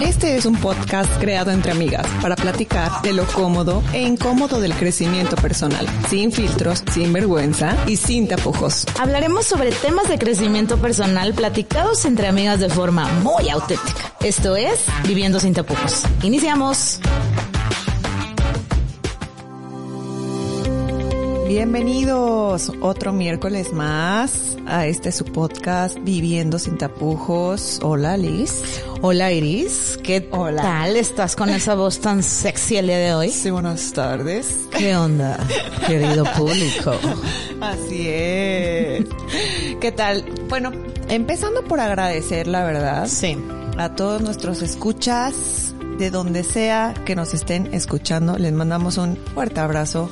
Este es un podcast creado entre amigas para platicar de lo cómodo e incómodo del crecimiento personal, sin filtros, sin vergüenza y sin tapujos. Hablaremos sobre temas de crecimiento personal platicados entre amigas de forma muy auténtica. Esto es Viviendo sin tapujos. Iniciamos. Bienvenidos otro miércoles más a este su podcast Viviendo sin tapujos. Hola Liz. Hola Iris, ¿qué Hola. tal? ¿Estás con esa voz tan sexy el día de hoy? Sí, buenas tardes. ¿Qué onda, querido público? Así es. ¿Qué tal? Bueno, empezando por agradecer, la verdad, Sí. a todos nuestros escuchas, de donde sea que nos estén escuchando, les mandamos un fuerte abrazo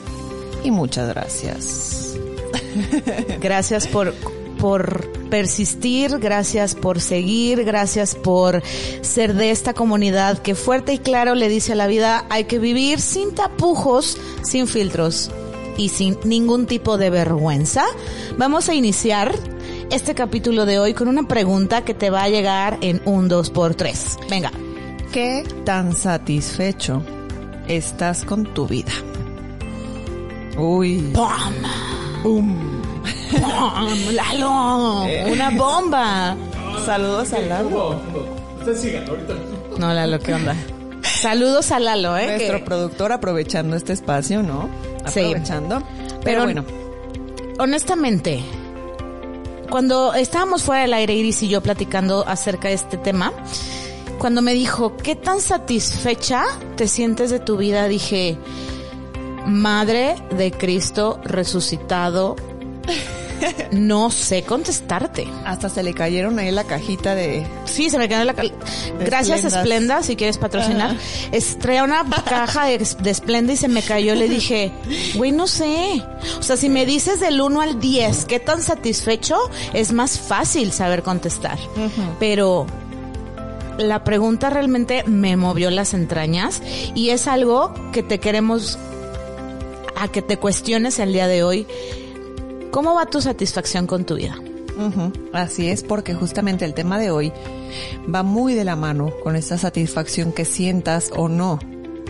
y muchas gracias. Gracias por, por persistir, gracias por seguir, gracias por ser de esta comunidad que fuerte y claro le dice a la vida hay que vivir sin tapujos, sin filtros y sin ningún tipo de vergüenza. Vamos a iniciar este capítulo de hoy con una pregunta que te va a llegar en un 2 por 3 Venga. ¿Qué tan satisfecho estás con tu vida? Uy. ¡Pum! ¡Pum! ¡Lalo! ¡Una bomba! Saludos al Lalo, Ustedes sigan, ahorita. No, Lalo, ¿qué onda? Saludos a Lalo, ¿eh? nuestro que- productor aprovechando este espacio, ¿no? Sí. Aprovechando. Pero, Pero- bueno, honestamente, cuando estábamos fuera del aire, Iris y yo platicando acerca de este tema, cuando me dijo, ¿qué tan satisfecha te sientes de tu vida? Dije, Madre de Cristo resucitado, no sé contestarte. hasta se le cayeron ahí la cajita de... Sí, se me en la... cal- Gracias. Esplenda, si quieres patrocinar. Ajá. Una caja de, de Esplenda y se me cayó. Le dije, güey, no sé. O sea, si me dices del 1 al 10, ¿qué tan satisfecho? Es más fácil saber contestar. Pero la pregunta realmente me movió las entrañas y es algo que te queremos a que te cuestiones el día de hoy. ¿Cómo va tu satisfacción con tu vida? Así es, porque justamente el tema de hoy va muy de la mano con esta satisfacción que sientas o no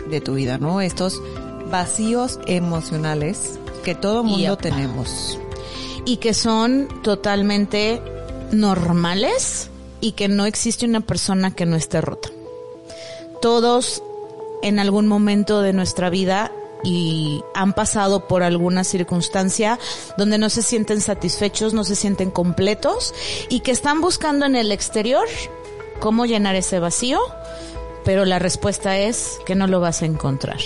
de tu vida, ¿no? Estos vacíos emocionales que todo mundo Yep. tenemos. y que son totalmente normales y que no existe una persona que no esté rota. Todos en algún momento de nuestra vida y han pasado por alguna circunstancia donde no se sienten satisfechos, no se sienten completos y que están buscando en el exterior cómo llenar ese vacío, pero la respuesta es que no lo vas a encontrar.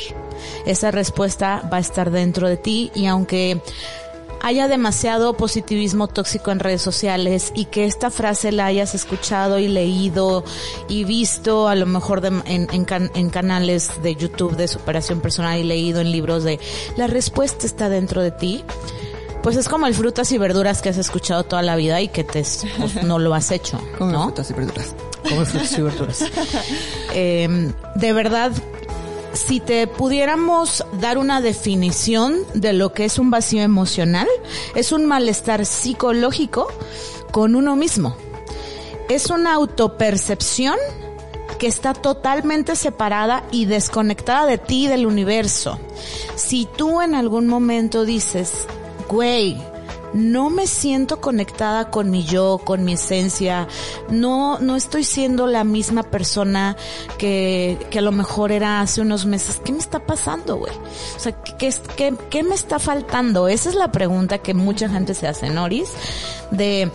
Esa respuesta va a estar dentro de ti y aunque haya demasiado positivismo tóxico en redes sociales y que esta frase la hayas escuchado y leído y visto a lo mejor de- en, en can- en canales de YouTube de superación personal y leído en libros de la respuesta está dentro de ti, pues es como el frutas y verduras que has escuchado toda la vida y que te, pues, no lo has hecho, ¿no? frutas y verduras. Como frutas y verduras. Eh, de verdad, si te pudiéramos dar una definición de lo que es un vacío emocional, es un malestar psicológico con uno mismo. Es una autopercepción que está totalmente separada y desconectada de ti y del universo. Si tú en algún momento dices, güey, no me siento conectada con mi yo, con mi esencia, no, no estoy siendo la misma persona que, que a lo mejor era hace unos meses. ¿Qué me está pasando, güey? O sea, ¿qué, qué, qué, me está faltando? Esa es la pregunta que mucha gente se hace, Noris, de,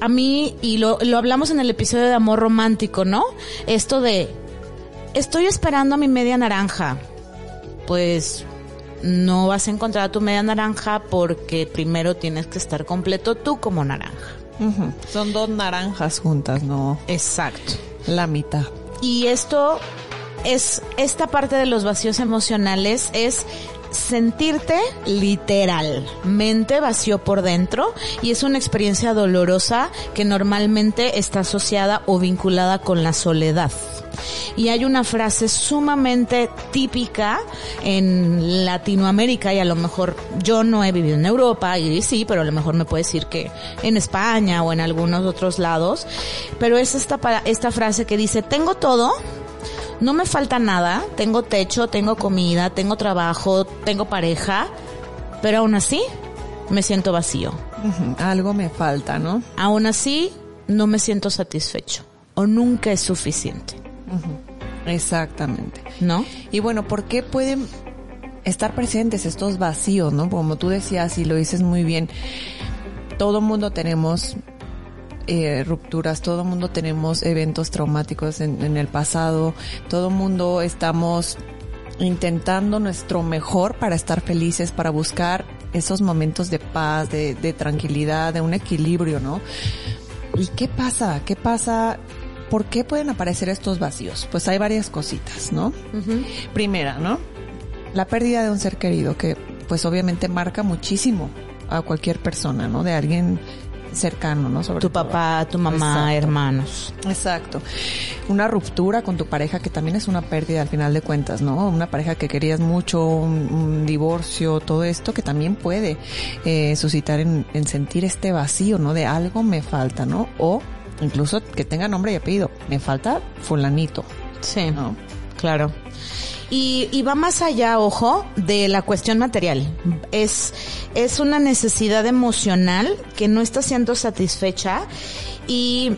a mí, y lo, lo hablamos en el episodio de amor romántico, ¿no? Esto de, estoy esperando a mi media naranja. Pues no vas a encontrar a tu media naranja porque primero tienes que estar completo tú como naranja. Son dos naranjas juntas, no Exacto. la mitad. Y esto es, esta parte de los vacíos emocionales es sentirte literalmente vacío por dentro y es una experiencia dolorosa que normalmente está asociada o vinculada con la soledad. Y hay una frase sumamente típica en Latinoamérica y a lo mejor yo no he vivido en Europa y sí, pero a lo mejor me puede decir que en España o en algunos otros lados, pero es esta, esta frase que dice, tengo todo, no me falta nada, tengo techo, tengo comida, tengo trabajo, tengo pareja, pero aún así me siento vacío. Algo me falta, ¿no? Aún así no me siento satisfecho o nunca es suficiente. Exactamente. ¿No? Y bueno, ¿por qué pueden estar presentes estos vacíos, no? Como tú decías y lo dices muy bien, todo mundo tenemos eh, rupturas, todo mundo tenemos eventos traumáticos en, el pasado, todo mundo estamos intentando nuestro mejor para estar felices, para buscar esos momentos de paz, de, de tranquilidad, de un equilibrio, ¿no? ¿Y qué pasa? ¿Qué pasa? ¿Por qué pueden aparecer estos vacíos? Pues hay varias cositas, ¿no? Primera, ¿no? La pérdida de un ser querido que pues obviamente marca muchísimo a cualquier persona, ¿no? De alguien cercano, ¿no? Sobre tu papá, tu mamá, hermanos. Exacto. Una ruptura con tu pareja que también es una pérdida al final de cuentas, ¿no? Una pareja que querías mucho, un, divorcio, todo esto que también puede eh, suscitar en, en sentir este vacío, ¿no? De algo me falta, ¿no? O incluso que tenga nombre y apellido. Me falta fulanito. Sí. ¿no? Claro. Y, va más allá, ojo, de la cuestión material. Es, es una necesidad emocional que no está siendo satisfecha y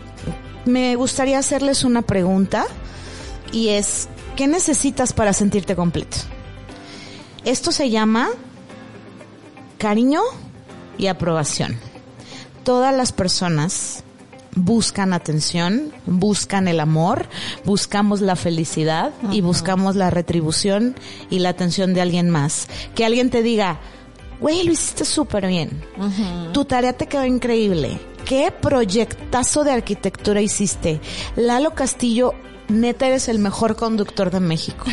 me gustaría hacerles una pregunta y es, ¿qué necesitas para sentirte completo? Esto se llama cariño y aprobación. Todas las personas buscan atención, buscan el amor, buscamos la felicidad y buscamos la retribución y la atención de alguien más. Que alguien te diga, güey, lo hiciste súper bien. Tu tarea te quedó increíble. ¿Qué proyectazo de arquitectura hiciste? Lalo Castillo, neta eres el mejor conductor de México.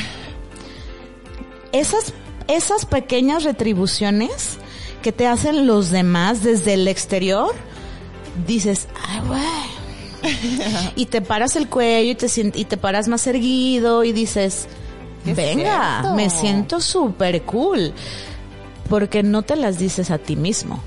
Esas, esas pequeñas retribuciones que te hacen los demás desde el exterior, dices, ay, güey. y te paras el cuello y te, y te paras más erguido y dices, venga, me siento súper cool. Porque no te las dices a ti mismo.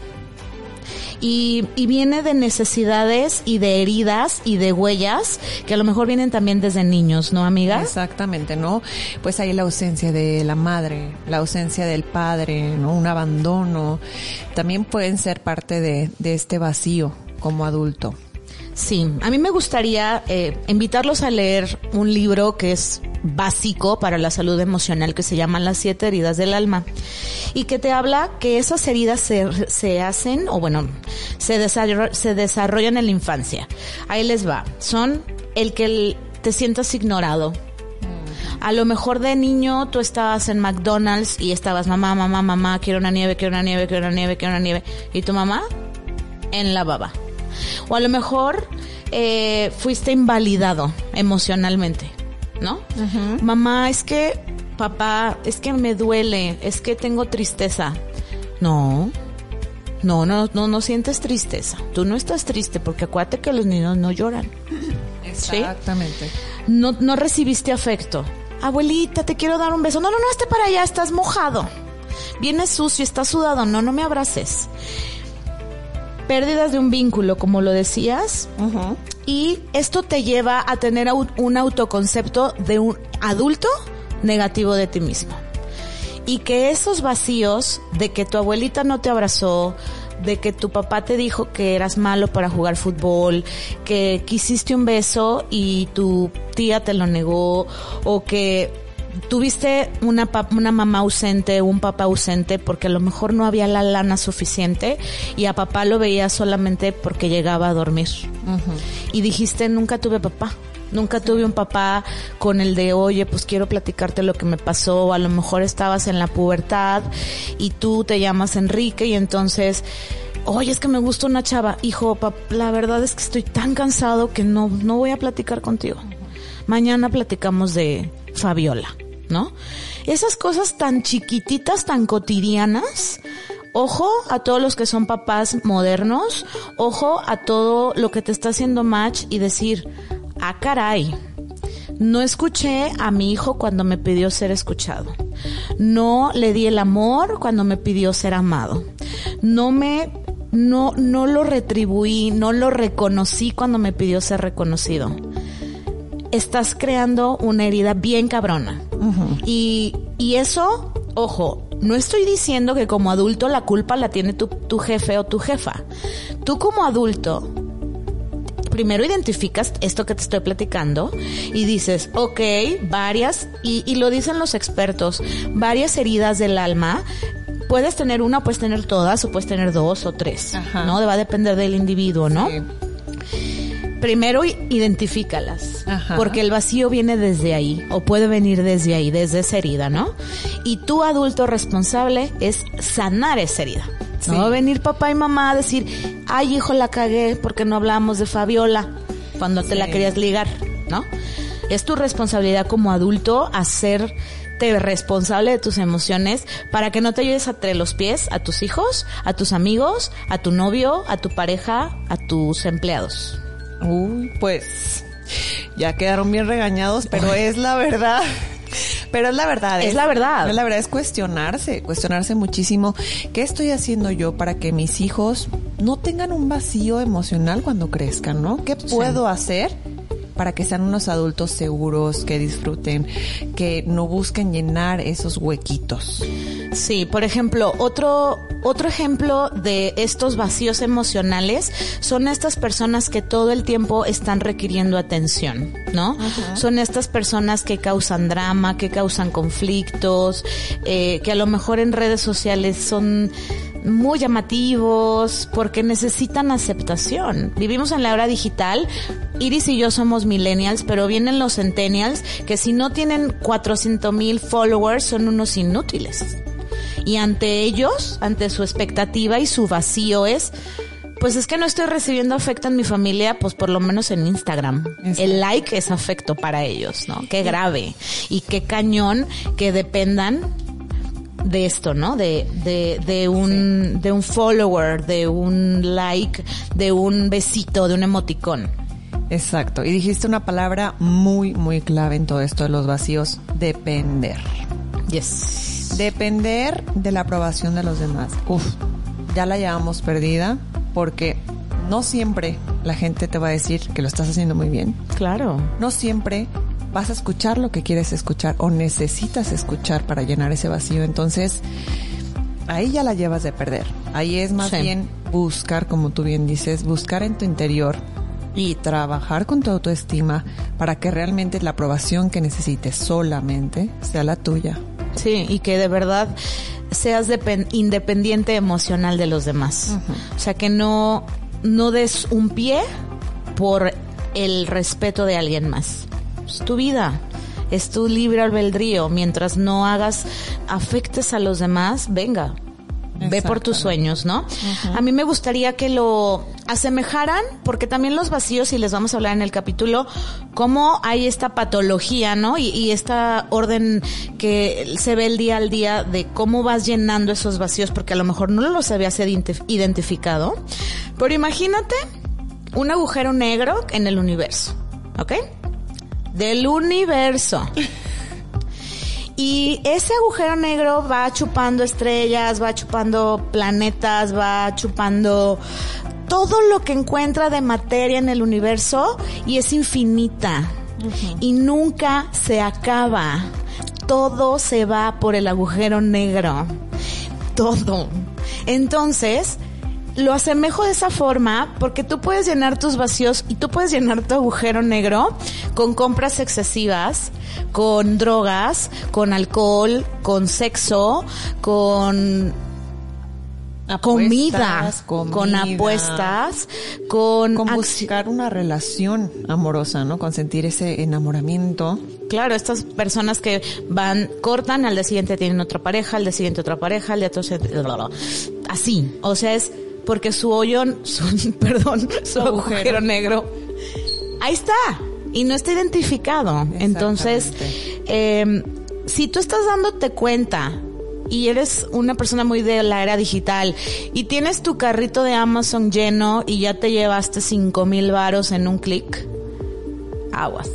Y, y, viene de necesidades y de heridas y de huellas que a lo mejor vienen también desde niños, ¿no, amiga? Exactamente, ¿no? Pues hay la ausencia de la madre, la ausencia del padre, ¿no? Un abandono. También pueden ser parte de, de este vacío como adulto. Sí, a mí me gustaría eh, invitarlos a leer un libro que es básico para la salud emocional que se llama Las siete heridas del alma y que te habla que esas heridas se, se hacen o bueno, se, se desarrollan en la infancia. Ahí les va. Son el que te sientas ignorado, a lo mejor de niño tú estabas en McDonald's y estabas mamá, mamá, mamá, quiero una nieve, quiero una nieve, quiero una nieve, quiero una nieve. Y tu mamá en la baba. O a lo mejor eh, fuiste invalidado emocionalmente, ¿no? Mamá, es que, papá, es que me duele, es que tengo tristeza. No, no, no, no, no sientes tristeza. Tú no estás triste porque acuérdate que los niños no lloran. Exactamente. No, no recibiste afecto. Abuelita, te quiero dar un beso. No, no, no, esté para allá, estás mojado. Vienes sucio, estás sudado. No, no me abraces pérdidas de un vínculo, como lo decías, y esto te lleva a tener un autoconcepto de un adulto negativo de ti mismo. Y que esos vacíos de que tu abuelita no te abrazó, de que tu papá te dijo que eras malo para jugar fútbol, que quisiste un beso y tu tía te lo negó, o que tuviste una, una mamá ausente, un papá ausente, porque a lo mejor no había la lana suficiente y a papá lo veía solamente porque llegaba a dormir. Y dijiste, nunca tuve papá. Nunca tuve un papá con el de, oye, pues quiero platicarte lo que me pasó. A lo mejor estabas en la pubertad y tú te llamas Enrique y entonces, oye, es que me gusta una chava. Hijo, la verdad es que estoy tan cansado que no, no voy a platicar contigo. Mañana platicamos de Fabiola. ¿no? Esas cosas tan chiquititas, tan cotidianas, Ojo a todos los que son papás modernos, ojo a todo lo que te está haciendo match y decir, ah caray, no escuché a mi hijo cuando me pidió ser escuchado. No le di el amor cuando me pidió ser amado. No me no no lo retribuí, no lo reconocí cuando me pidió ser reconocido. Estás creando una herida bien cabrona. y, y eso, ojo, no estoy diciendo que como adulto la culpa la tiene tu, tu jefe o tu jefa. Tú como adulto primero identificas esto que te estoy platicando y dices, ok, varias, y, y, lo dicen los expertos, varias heridas del alma. Puedes tener una, puedes tener todas, o puedes tener dos o tres, ¿no? Va a depender del individuo, ¿no? Primero identifícalas, porque el vacío viene desde ahí, o puede venir desde ahí, desde esa herida, ¿no? Y tu adulto responsable es sanar esa herida. No va a venir papá y mamá a decir, ay hijo, la cagué porque no hablamos de Fabiola cuando te la querías ligar, ¿no? Es tu responsabilidad como adulto hacerte responsable de tus emociones para que no te ayudes entre los pies a tus hijos, a tus amigos, a tu novio, a tu pareja, a tus empleados. Uy, pues ya quedaron bien regañados, pero es la verdad. Pero es la verdad. Es, la verdad. Es la verdad es cuestionarse, cuestionarse muchísimo. ¿Qué estoy haciendo yo para que mis hijos no tengan un vacío emocional cuando crezcan, no? ¿Qué puedo hacer para que sean unos adultos seguros, que disfruten, que no busquen llenar esos huequitos. Sí, por ejemplo, otro, otro ejemplo de estos vacíos emocionales son estas personas que todo el tiempo están requiriendo atención, ¿no? Son estas personas que causan drama, que causan conflictos, eh, que a lo mejor en redes sociales son muy llamativos porque necesitan aceptación. Vivimos en la era digital. Iris y yo somos millennials, pero vienen los centennials que si no tienen 400 mil followers son unos inútiles. Y ante ellos, ante su expectativa y su vacío es, pues es que no estoy recibiendo afecto en mi familia, pues por lo menos en Instagram. El like es afecto para ellos, ¿no? Qué grave y qué cañón que dependan de esto, ¿no? De, de, de un, de un follower, de un like, de un besito, de un emoticón. Exacto. Y dijiste una palabra muy, muy clave en todo esto de los vacíos. Depender. Yes. Depender de la aprobación de los demás. Uf, ya la llevamos perdida porque no siempre la gente te va a decir que lo estás haciendo muy bien. Claro. No siempre vas a escuchar lo que quieres escuchar o necesitas escuchar para llenar ese vacío. Entonces, ahí ya la llevas de perder. Ahí es más bien buscar, como tú bien dices, buscar en tu interior y trabajar con tu autoestima para que realmente la aprobación que necesites solamente sea la tuya. Sí, y que de verdad seas independiente emocional de los demás. O sea, que no, no des un pie por el respeto de alguien más es tu vida, es tu libre albedrío. Mientras no hagas, afectes a los demás, venga, ve por tus sueños, ¿no? A mí me gustaría que lo asemejaran, porque también los vacíos, y les vamos a hablar en el capítulo, cómo hay esta patología, ¿no? Y, y, esta orden que se ve el día al día de cómo vas llenando esos vacíos, porque a lo mejor no los habías identificado. Pero imagínate un agujero negro en el universo, ¿ok? Del universo. Y ese agujero negro va chupando estrellas, va chupando planetas, va chupando todo lo que encuentra de materia en el universo y es infinita. Y nunca se acaba. Todo se va por el agujero negro. Todo. Entonces, lo asemejo de esa forma porque tú puedes llenar tus vacíos y tú puedes llenar tu agujero negro con compras excesivas, con drogas, con alcohol, con sexo, con comida, con apuestas, con, con buscar una relación amorosa, ¿no? Con sentir ese enamoramiento. Claro, estas personas que van, cortan, al día siguiente tienen otra pareja, al día siguiente otra pareja, al día siguiente, así. O sea, es porque su hoyo, su, perdón, su agujero. negro, ahí está y no está identificado. Entonces, eh, si tú estás dándote cuenta y eres una persona muy de la era digital y tienes tu carrito de Amazon lleno y ya te llevaste cinco mil varos en un clic, aguas.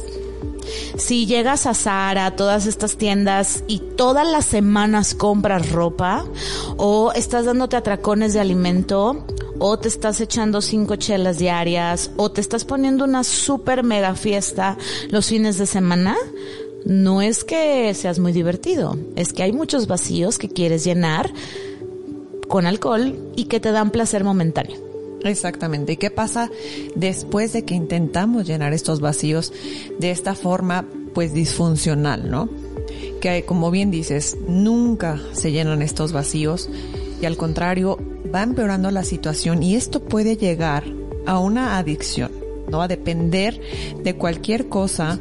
Si llegas a Zara, todas estas tiendas y todas las semanas compras ropa o estás dándote atracones de alimento o te estás echando cinco chelas diarias o te estás poniendo una super mega fiesta los fines de semana, no es que seas muy divertido, es que hay muchos vacíos que quieres llenar con alcohol y que te dan placer momentáneo. Exactamente. ¿Y qué pasa después de que intentamos llenar estos vacíos de esta forma, pues disfuncional, ¿no? Que como bien dices, nunca se llenan estos vacíos y al contrario, va empeorando la situación y esto puede llegar a una adicción, ¿no? A depender de cualquier cosa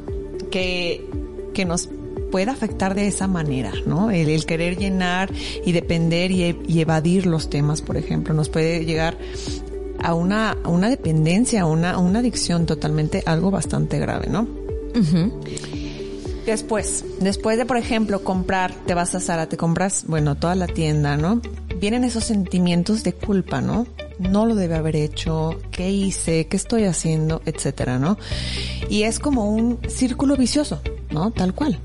que, que nos pueda afectar de esa manera, ¿no? El, querer llenar y depender y, y, evadir los temas, por ejemplo, nos puede llegar a una, una dependencia, a una, una adicción totalmente, algo bastante grave, ¿no? Después, después de, por ejemplo, comprar, te vas a Sara, te compras, bueno, toda la tienda, ¿no? Vienen esos sentimientos de culpa, ¿no? No lo debe haber hecho, ¿qué hice? ¿Qué estoy haciendo? Etcétera, ¿no? Y es como un círculo vicioso, ¿no? Tal cual.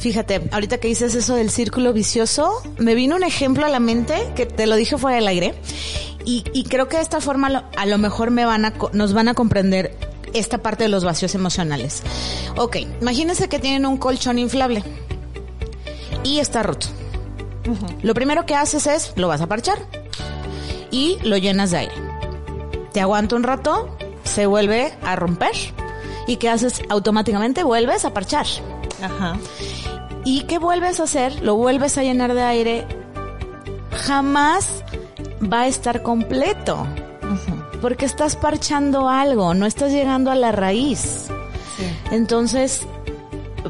Fíjate, ahorita que dices eso del círculo vicioso, me vino un ejemplo a la mente que te lo dije fuera del aire y, creo que de esta forma a lo mejor me van a, nos van a comprender esta parte de los vacíos emocionales. Ok, imagínense que tienen un colchón inflable y está roto. Lo primero que haces es, lo vas a parchar y lo llenas de aire. Te aguanta un rato, se vuelve a romper y ¿qué haces? Automáticamente vuelves a parchar. Ajá. ¿Y qué vuelves a hacer? Lo vuelves a llenar de aire. Jamás va a estar completo. Porque estás parchando algo, no estás llegando a la raíz. Entonces,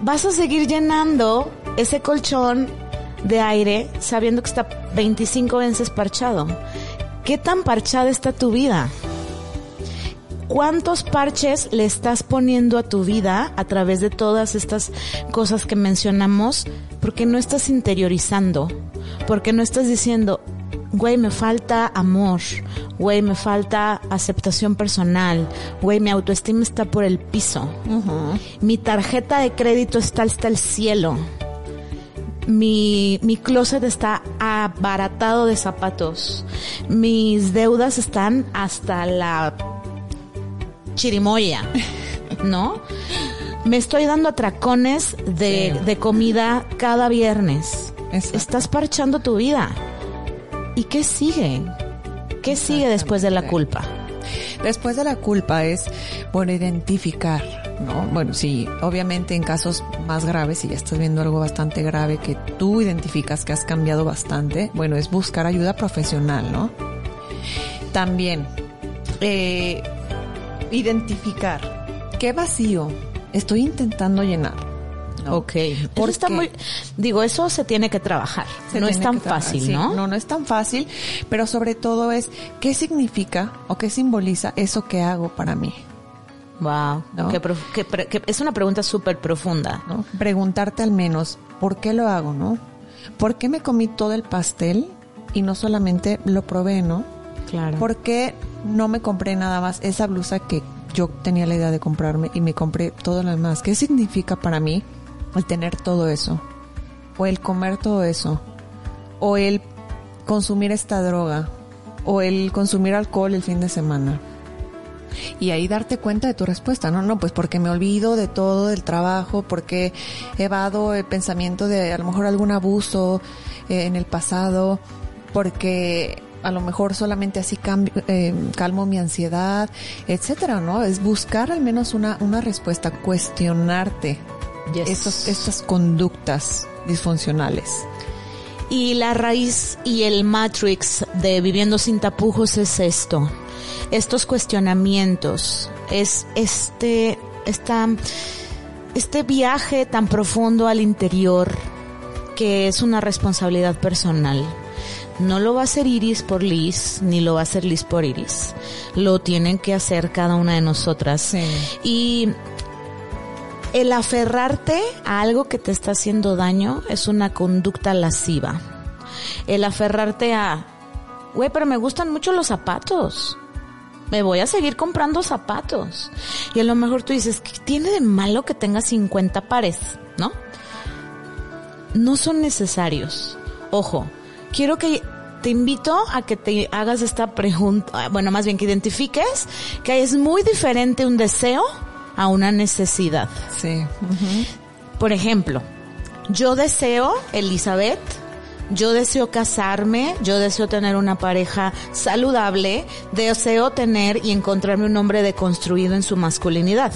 vas a seguir llenando ese colchón de aire sabiendo que está 25 veces parchado. ¿Qué tan parchada está tu vida? ¿Cuántos parches le estás poniendo a tu vida a través de todas estas cosas que mencionamos? Porque no estás interiorizando, porque no estás diciendo, güey, me falta amor, güey, me falta aceptación personal, güey, mi autoestima está por el piso, mi tarjeta de crédito está hasta el cielo, mi, mi closet está abaratado de zapatos, mis deudas están hasta la chirimoya, ¿no? Me estoy dando atracones de, de comida cada viernes. Estás parchando tu vida. ¿Y qué sigue? ¿Qué sigue después de la culpa? Después de la culpa es, bueno, identificar, ¿no? Bueno, sí, obviamente en casos más graves, si ya estás viendo algo bastante grave que tú identificas que has cambiado bastante, bueno, es buscar ayuda profesional, ¿no? También, eh, identificar qué vacío estoy intentando llenar Ok. Eso está muy, digo, eso se tiene que trabajar. no es tan fácil, ¿no? No, no es tan fácil, pero sobre todo es qué significa o qué simboliza eso que hago para mí. Wow, que, es una pregunta súper profunda. ¿no? Preguntarte al menos, ¿por qué lo hago, no? ¿Por qué me comí todo el pastel y no solamente lo probé, no? Claro. ¿Por qué no me compré nada más esa blusa que yo tenía la idea de comprarme y me compré todo lo demás? ¿Qué significa para mí el tener todo eso, o el comer todo eso, o el consumir esta droga, o el consumir alcohol el fin de semana. Y ahí darte cuenta de tu respuesta, no, no, pues porque me olvido de todo del trabajo, porque evado el pensamiento de a lo mejor algún abuso eh, en el pasado, porque a lo mejor solamente así eh, calmo mi ansiedad, etcétera, ¿no? Es buscar al menos una, una respuesta, cuestionarte estas conductas disfuncionales. Y la raíz y el matrix de viviendo sin tapujos es esto. Estos cuestionamientos, es este, esta, este viaje tan profundo al interior que es una responsabilidad personal. No lo va a hacer Iris por Liz, ni lo va a hacer Liz por Iris. Lo tienen que hacer cada una de nosotras. Y El aferrarte a algo que te está haciendo daño es una conducta lasciva. El aferrarte a, güey, pero me gustan mucho los zapatos. Me voy a seguir comprando zapatos. Y a lo mejor tú dices, ¿qué tiene de malo que tenga 50 pares? ¿No? No son necesarios. Ojo, quiero que te invito a que te hagas esta pregunta, bueno, más bien que identifiques que es muy diferente un deseo a una necesidad. Sí. Por ejemplo, yo deseo, Elizabeth, yo deseo casarme, yo deseo tener una pareja saludable, deseo tener y encontrarme un hombre deconstruido en su masculinidad.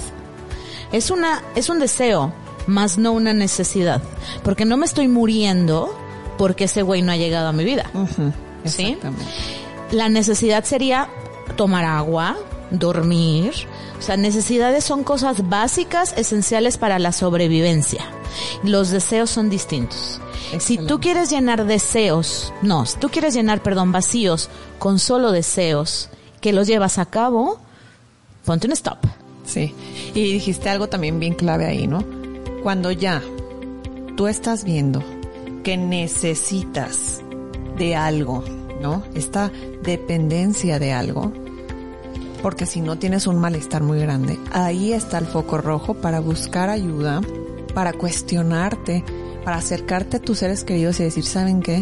Es una, es un deseo, más no una necesidad. Porque no me estoy muriendo porque ese güey no ha llegado a mi vida. ¿Sí? La necesidad sería tomar agua, dormir. O sea, necesidades son cosas básicas, esenciales para la sobrevivencia. Los deseos son distintos. Si tú quieres llenar deseos, no, si tú quieres llenar, perdón, vacíos con solo deseos que los llevas a cabo, ponte un stop. Sí. Y dijiste algo también bien clave ahí, ¿no? Cuando ya tú estás viendo que necesitas de algo, ¿no? Esta dependencia de algo, porque si no tienes un malestar muy grande, ahí está el foco rojo para buscar ayuda, para cuestionarte, para acercarte a tus seres queridos y decir, ¿saben qué?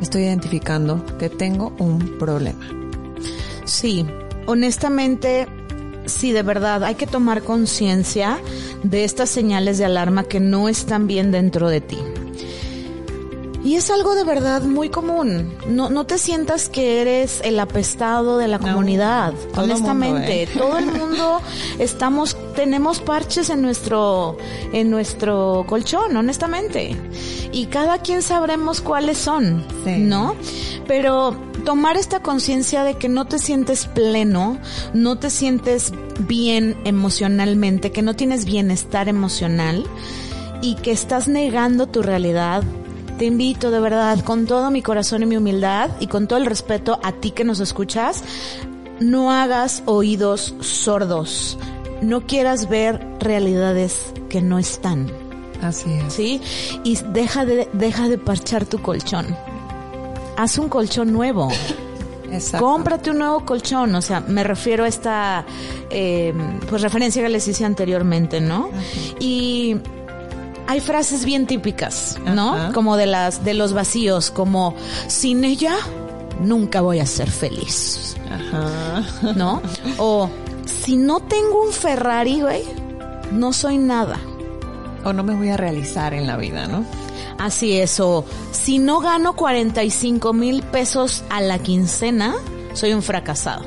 Estoy identificando que tengo un problema. Sí, honestamente, sí, de verdad, hay que tomar conciencia de estas señales de alarma que no están bien dentro de ti. Y es algo de verdad muy común. No, no te sientas que eres el apestado de la comunidad. honestamente, ¿eh? todo el mundo estamos, tenemos parches en nuestro, en nuestro colchón, honestamente. Y cada quien sabremos cuáles son, ¿no? Pero tomar esta conciencia de que no te sientes pleno, no te sientes bien emocionalmente, que no tienes bienestar emocional y que estás negando tu realidad te invito de verdad, con todo mi corazón y mi humildad y con todo el respeto a ti que nos escuchas, no hagas oídos sordos. No quieras ver realidades que no están. Así es. ¿Sí? Y deja de, deja de parchar tu colchón. Haz un colchón nuevo. Exacto. Cómprate un nuevo colchón, o sea, me refiero a esta eh, pues referencia que les hice anteriormente, ¿no? Y hay frases bien típicas, ¿no? Como de las de los vacíos, como sin ella nunca voy a ser feliz. Ajá. ¿No? O si no tengo un Ferrari, güey, no soy nada. O no me voy a realizar en la vida, ¿no? Así es, o si no gano 45 mil pesos a la quincena, soy un fracasado.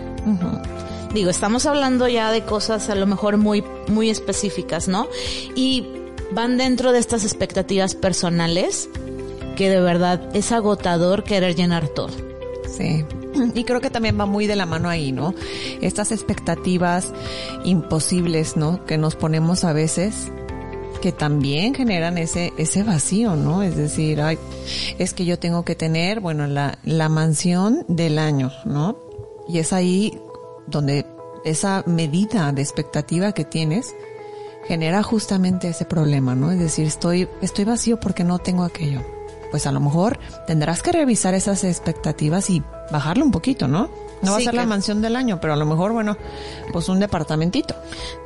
Digo, estamos hablando ya de cosas a lo mejor muy, muy específicas, ¿no? Y van dentro de estas expectativas personales que de verdad es agotador querer llenar todo. Sí. Y creo que también va muy de la mano ahí, ¿no? Estas expectativas imposibles, ¿no? Que nos ponemos a veces que también generan ese ese vacío, ¿no? Es decir, ay, es que yo tengo que tener, bueno, la la mansión del año, ¿no? Y es ahí donde esa medida de expectativa que tienes genera justamente ese problema, ¿no? Es decir, estoy, estoy vacío porque no tengo aquello. Pues a lo mejor tendrás que revisar esas expectativas y bajarle un poquito, ¿no? No va a ser la mansión del año, pero a lo mejor, bueno, pues un departamentito.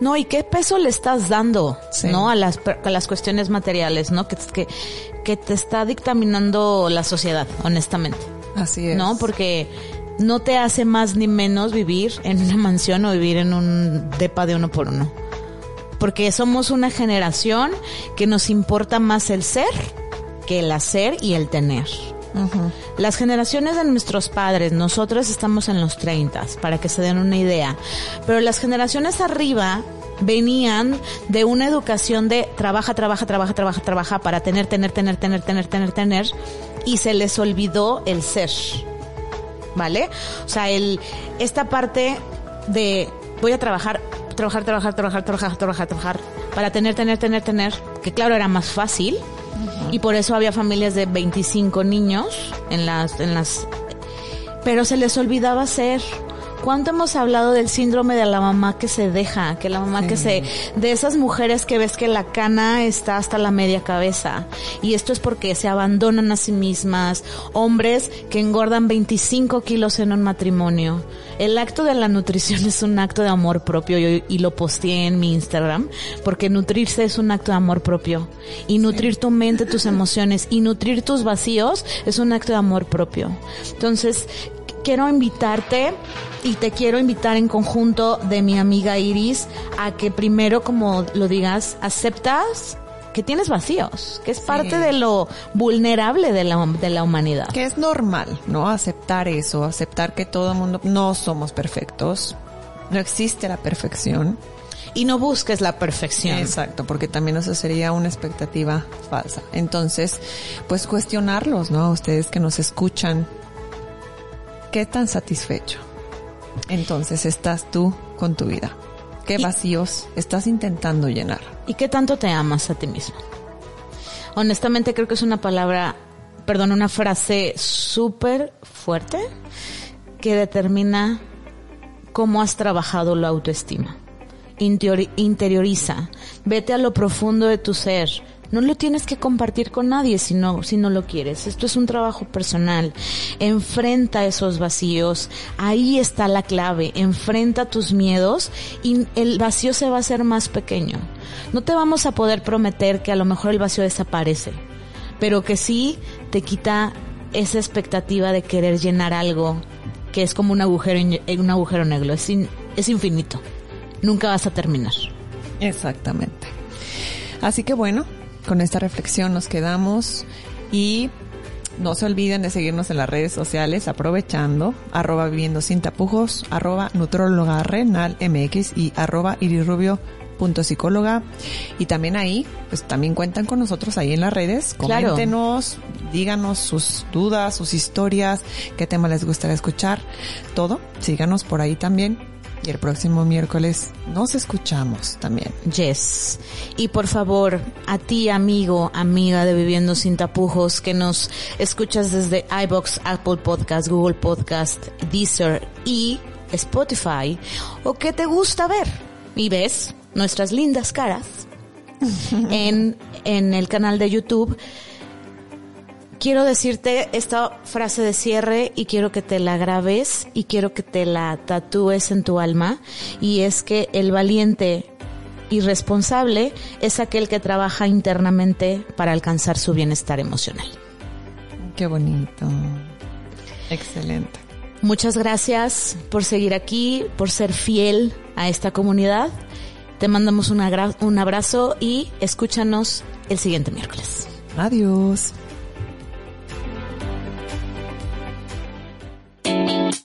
No, ¿y qué peso le estás dando, no? A las, a las cuestiones materiales, ¿no? Que, que, que te está dictaminando la sociedad, honestamente. Así es. ¿No? Porque no te hace más ni menos vivir en una mansión o vivir en un depa de uno por uno porque somos una generación que nos importa más el ser que el hacer y el tener. Las generaciones de nuestros padres, nosotros estamos en los 30, para que se den una idea, pero las generaciones arriba venían de una educación de trabaja, trabaja, trabaja, trabaja, trabaja para tener, tener, tener, tener, tener, tener, tener, y se les olvidó el ser. ¿Vale? O sea, el, esta parte de voy a trabajar trabajar, trabajar, trabajar, trabajar, trabajar, trabajar, para tener, tener, tener, tener, que claro era más fácil. Y por eso había familias de 25 niños en las, en las, pero se les olvidaba ser, ¿Cuánto hemos hablado del síndrome de la mamá que se deja? Que la mamá que se... De esas mujeres que ves que la cana está hasta la media cabeza. Y esto es porque se abandonan a sí mismas. Hombres que engordan 25 kilos en un matrimonio. El acto de la nutrición es un acto de amor propio y, y lo posteé en mi Instagram. Porque nutrirse es un acto de amor propio. Y nutrir tu mente, tus emociones y nutrir tus vacíos es un acto de amor propio. Entonces, quiero invitarte y te quiero invitar en conjunto de mi amiga Iris a que primero, como lo digas, aceptas que tienes vacíos, que es parte de lo vulnerable de la, de la humanidad. Que es normal, ¿no? Aceptar eso, aceptar que todo el mundo, no somos perfectos, no existe la perfección. Y no busques la perfección. Exacto, porque también eso sería una expectativa falsa. Entonces, pues cuestionarlos, ¿no? Ustedes que nos escuchan, ¿qué tan satisfecho? Entonces estás tú con tu vida. ¿Qué vacíos estás intentando llenar? ¿Y qué tanto te amas a ti mismo? Honestamente creo que es una palabra, perdón, una frase súper fuerte que determina cómo has trabajado la autoestima. Interioriza, vete a lo profundo de tu ser, no lo tienes que compartir con nadie si no, si no lo quieres. Esto es un trabajo personal. Enfrenta esos vacíos. Ahí está la clave. Enfrenta tus miedos y el vacío se va a hacer más pequeño. No te vamos a poder prometer que a lo mejor el vacío desaparece, pero que sí te quita esa expectativa de querer llenar algo que es como un agujero, un agujero negro. Es, es infinito. Nunca vas a terminar. Exactamente. Así que bueno, con esta reflexión nos quedamos y no se olviden de seguirnos en las redes sociales aprovechando arroba viviendo sin tapujos, arroba nutróloga renal mx y arroba irirrubio punto psicóloga. Y también ahí pues también cuentan con nosotros ahí en las redes. Coméntenos díganos sus dudas sus historias qué tema les gustaría escuchar todo. Síganos por ahí también y el próximo miércoles nos escuchamos también. Yes. Y por favor, a ti amigo, amiga de Viviendo sin tapujos, que nos escuchas desde iBox, Apple Podcast, Google Podcast, Deezer y Spotify, o que te gusta ver y ves nuestras lindas caras en, en el canal de YouTube quiero decirte esta frase de cierre y quiero que te la grabes y quiero que te la tatúes en tu alma y es que el valiente y responsable es aquel que trabaja internamente para alcanzar su bienestar emocional. Qué bonito. Excelente. Muchas gracias por seguir aquí, por ser fiel a esta comunidad. Te mandamos un abrazo y escúchanos el siguiente miércoles. Adiós.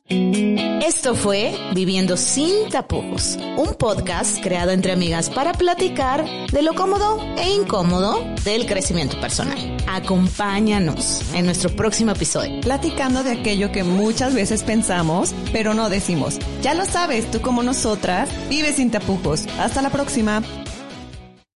Esto fue Viviendo sin tapujos, un podcast creado entre amigas para platicar de lo cómodo e incómodo del crecimiento personal. Acompáñanos en nuestro próximo episodio. Platicando de aquello que muchas veces pensamos, pero no decimos. Ya lo sabes, tú como nosotras, vive sin tapujos. Hasta la próxima.